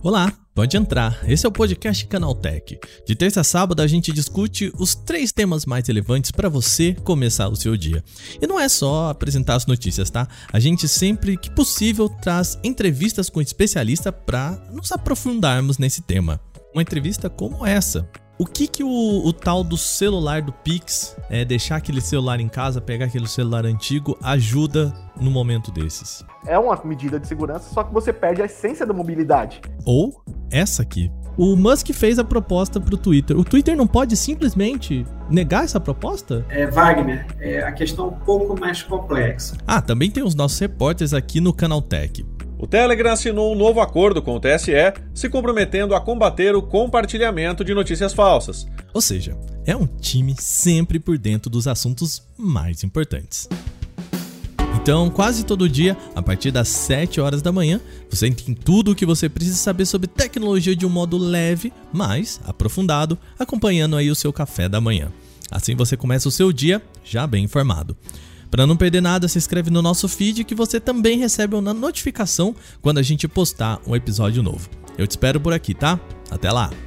Olá, pode entrar. Esse é o podcast Canaltech. De terça a sábado a gente discute os três temas mais relevantes para você começar o seu dia. E não é só apresentar as notícias, tá? A gente sempre que possível traz entrevistas com especialistas para nos aprofundarmos nesse tema. Uma entrevista como essa, o que que o, o, tal do celular do Pix, é, deixar aquele celular em casa, pegar aquele celular antigo, ajuda no momento desses? É uma medida de segurança, só que você perde a essência da mobilidade. Ou essa aqui. O Musk fez a proposta para o Twitter. O Twitter não pode simplesmente negar essa proposta? É, Wagner, é a questão um pouco mais complexa. Ah, também tem os nossos repórteres aqui no Canaltech. O Telegram assinou um novo acordo com o TSE, se comprometendo a combater o compartilhamento de notícias falsas. Ou seja, é um time sempre por dentro dos assuntos mais importantes. Então, quase todo dia, a partir das 7 horas da manhã, você tem tudo o que você precisa saber sobre tecnologia de um modo leve, mas aprofundado, acompanhando aí o seu café da manhã. Assim você começa o seu dia já bem informado. Para não perder nada, se inscreve no nosso feed que você também recebe uma notificação quando a gente postar um episódio novo. Eu te espero por aqui, tá? Até lá!